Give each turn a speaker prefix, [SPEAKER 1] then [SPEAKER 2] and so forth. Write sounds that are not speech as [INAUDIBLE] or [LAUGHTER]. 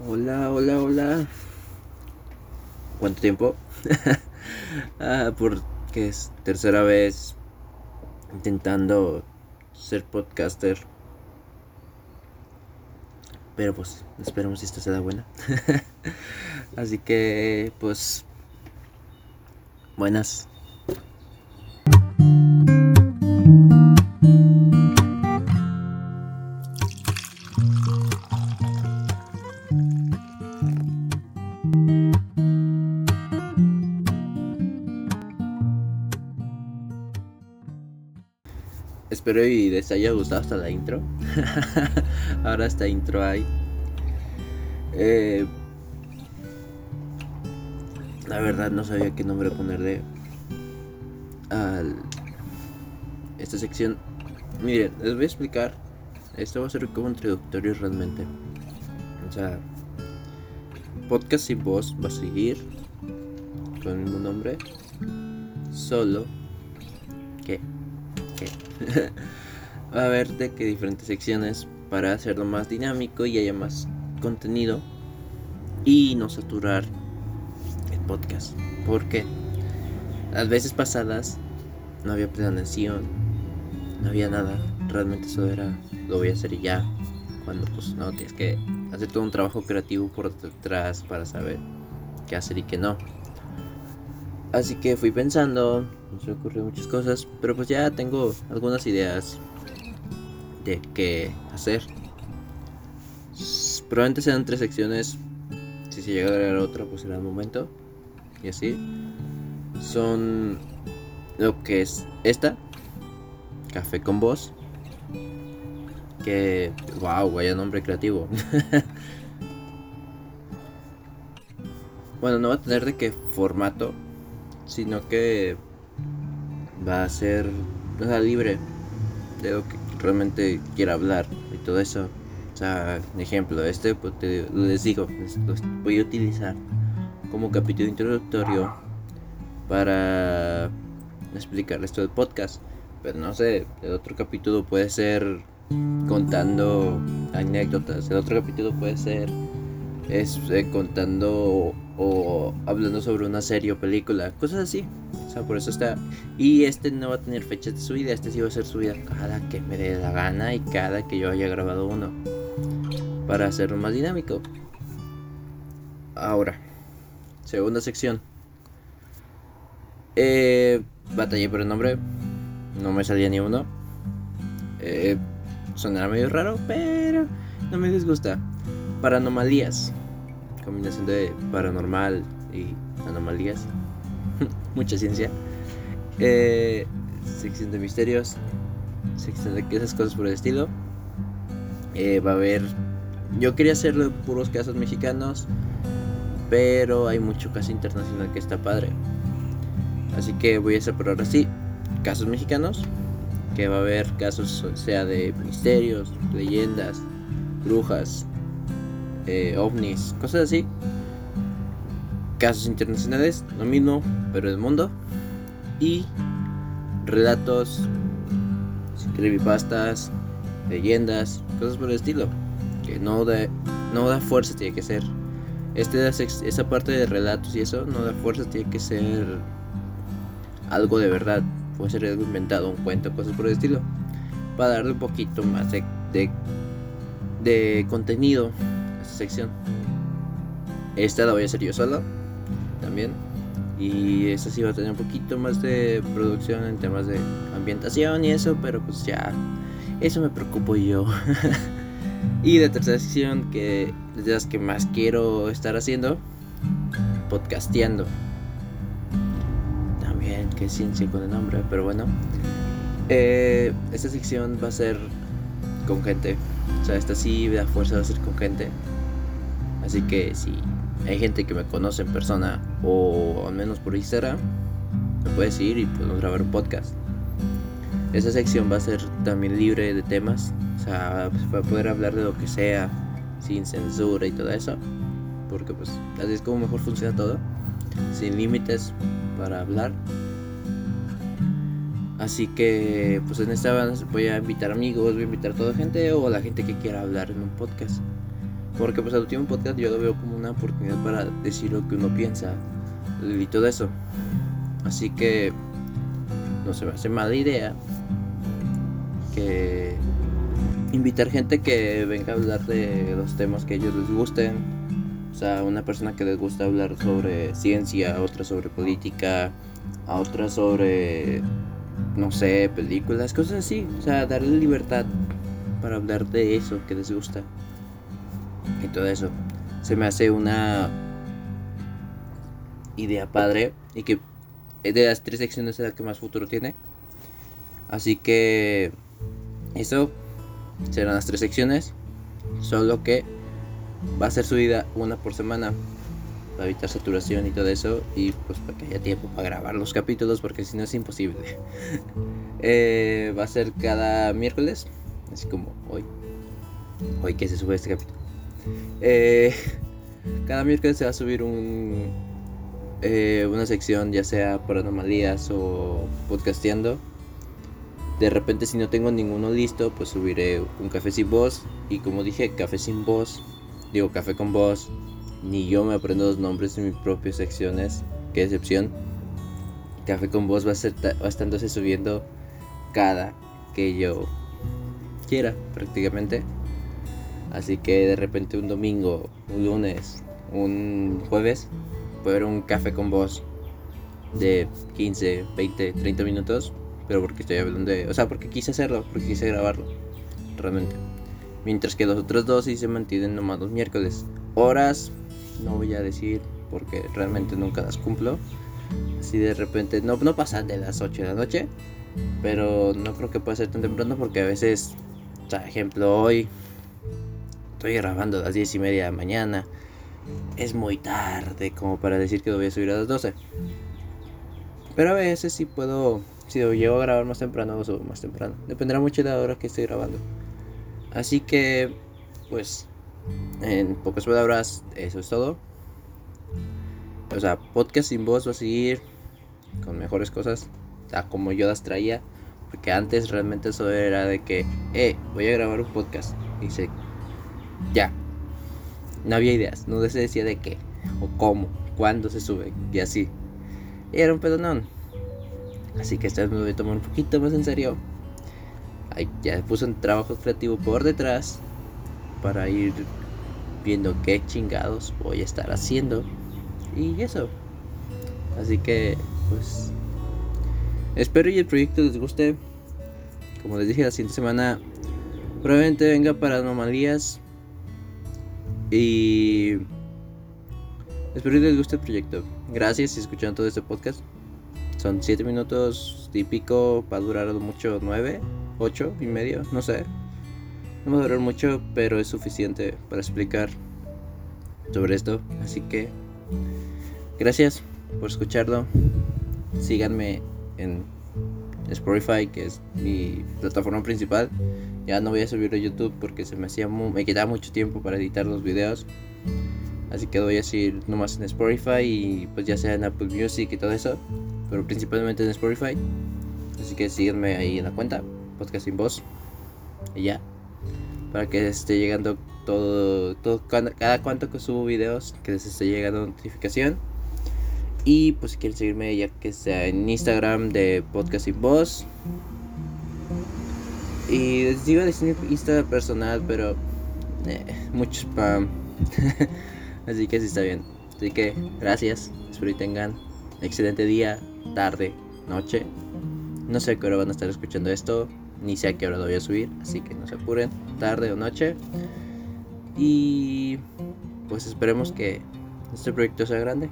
[SPEAKER 1] Hola, hola, hola. ¿Cuánto tiempo? [LAUGHS] ah, porque es tercera vez intentando ser podcaster. Pero pues esperemos si esta se da buena. [LAUGHS] Así que pues buenas. Espero y les haya gustado hasta la intro. [LAUGHS] Ahora esta intro hay. Eh, la verdad no sabía qué nombre ponerle a esta sección. Miren, les voy a explicar. Esto va a ser como introductorio realmente. O sea, podcast sin voz va a seguir con el mismo nombre. Solo [LAUGHS] Va a haber de que diferentes secciones para hacerlo más dinámico y haya más contenido y no saturar el podcast. Porque las veces pasadas no había planeación, no había nada. Realmente eso era lo voy a hacer ya. Cuando pues no tienes que hacer todo un trabajo creativo por detrás para saber qué hacer y qué no. Así que fui pensando, se me muchas cosas, pero pues ya tengo algunas ideas de qué hacer. Probablemente sean tres secciones. Si se llega a agregar otra, pues será el momento. Y así. Son lo que es esta. Café con voz. Que, wow, vaya nombre creativo. [LAUGHS] bueno, no va a tener de qué formato sino que va a ser libre de lo que realmente quiera hablar y todo eso. O sea, ejemplo, este pues, les digo, lo voy a utilizar como capítulo introductorio para explicarles todo el podcast. Pero no sé, el otro capítulo puede ser contando anécdotas, el otro capítulo puede ser es eh, contando o, hablando sobre una serie o película, cosas así. O sea, por eso está. Y este no va a tener fechas de subida, este sí va a ser subida cada que me dé la gana y cada que yo haya grabado uno. Para hacerlo más dinámico. Ahora, segunda sección. Eh, batallé por el nombre. No me salía ni uno. Eh, sonará medio raro, pero no me disgusta. Paranormalías. Combinación de paranormal y anomalías. [LAUGHS] Mucha ciencia. Eh, sección de misterios. Sección de esas cosas por el estilo. Eh, va a haber. Yo quería hacerlo puros casos mexicanos. Pero hay mucho caso internacional que está padre. Así que voy a separar así. Casos mexicanos. Que va a haber casos, sea de misterios, leyendas, brujas, eh, ovnis, cosas así. Casos internacionales, lo mismo, pero del mundo. Y relatos, creepypastas, leyendas, cosas por el estilo. Que no da, no da fuerza, tiene que ser. Este, esa parte de relatos y eso no da fuerza, tiene que ser algo de verdad. Puede ser algo inventado, un cuento, cosas por el estilo. Para darle un poquito más de, de, de contenido sección. Esta la voy a hacer yo solo también. Y esta sí va a tener un poquito más de producción en temas de ambientación y eso, pero pues ya, eso me preocupo yo. [LAUGHS] y de tercera sección, que es de las que más quiero estar haciendo, podcasteando. También, que ciencia con el nombre, pero bueno. Eh, esta sección va a ser con gente. O sea, esta sí da fuerza va a ser con gente. Así que si hay gente que me conoce en persona o al menos por Instagram, me puedes ir y podemos grabar un podcast. Esa sección va a ser también libre de temas, o sea, va a poder hablar de lo que sea, sin censura y todo eso, porque pues así es como mejor funciona todo, sin límites para hablar. Así que pues en esta voy a invitar amigos, voy a invitar a toda gente o a la gente que quiera hablar en un podcast. Porque pues el último podcast yo lo veo como una oportunidad para decir lo que uno piensa y todo eso. Así que no se me hace mala idea que invitar gente que venga a hablar de los temas que a ellos les gusten. O sea, una persona que les gusta hablar sobre ciencia, otra sobre política, a otra sobre, no sé, películas, cosas así. O sea, darle libertad para hablar de eso que les gusta. Y todo eso. Se me hace una idea padre y que de las tres secciones es la que más futuro tiene. Así que eso serán las tres secciones. Solo que va a ser subida una por semana para evitar saturación y todo eso y pues para que haya tiempo para grabar los capítulos porque si no es imposible. [LAUGHS] Eh, va a ser cada miércoles, así como hoy. Hoy que se sube este capítulo. Eh, cada miércoles se va a subir un eh, una sección ya sea por anomalías o podcasteando. De repente si no tengo ninguno listo, pues subiré un café sin voz. Y como dije, café sin voz, digo café con voz, ni yo me aprendo los nombres de mis propias secciones, qué excepción. Café con voz va a, ser va estándose subiendo cada que yo quiera prácticamente. Así que de repente un domingo, un lunes, un jueves, puede haber un café con voz de 15, 20, 30 minutos. Pero porque estoy hablando de... O sea, porque quise hacerlo, porque quise grabarlo. Realmente. Mientras que los otros dos sí se mantienen nomás los miércoles. Horas, no voy a decir porque realmente nunca las cumplo. Así de repente, no, no pasan de las 8 de la noche. Pero no creo que pueda ser tan temprano porque a veces, por ejemplo, hoy estoy grabando a las 10 y media de la mañana. Es muy tarde como para decir que lo voy a subir a las 12. Pero a veces sí puedo, si lo llego a grabar más temprano, lo subo más temprano. Dependerá mucho de la hora que estoy grabando. Así que, pues, en pocas palabras, eso es todo. O sea, podcast sin voz va a seguir con mejores cosas. Sea, como yo las traía. Porque antes realmente eso era de que, eh, voy a grabar un podcast. Y se, ya. No había ideas. No se decía de qué, o cómo, cuándo se sube, y así. Era un pedonón. Así que esta vez me voy a tomar un poquito más en serio. Ya puse un trabajo creativo por detrás para ir viendo qué chingados voy a estar haciendo. Y eso. Así que, pues. Espero y el proyecto les guste. Como les dije, la siguiente semana probablemente venga para anomalías. Y. Espero que les guste el proyecto. Gracias si escucharon todo este podcast. Son 7 minutos típico. Va a durar mucho 9, 8 y medio, no sé. No va a durar mucho, pero es suficiente para explicar sobre esto. Así que gracias por escucharlo. Síganme en Spotify, que es mi plataforma principal. Ya no voy a subirlo a YouTube porque se me hacía me quedaba mucho tiempo para editar los videos. Así que voy a seguir nomás en Spotify y pues ya sea en Apple Music y todo eso. Pero principalmente en Spotify. Así que síganme ahí en la cuenta. Podcast sin voz. Y ya para que esté llegando todo, todo cada cuanto que subo videos, que les esté llegando notificación. Y pues si quieren seguirme ya que sea en Instagram de Podcast Sin. Y les a decir Instagram personal, pero eh, mucho spam. [LAUGHS] Así que sí está bien. Así que gracias. Espero que tengan excelente día, tarde, noche. No sé qué hora van a estar escuchando esto ni sé a qué hora lo voy a subir, así que no se apuren, tarde o noche. Y pues esperemos que este proyecto sea grande.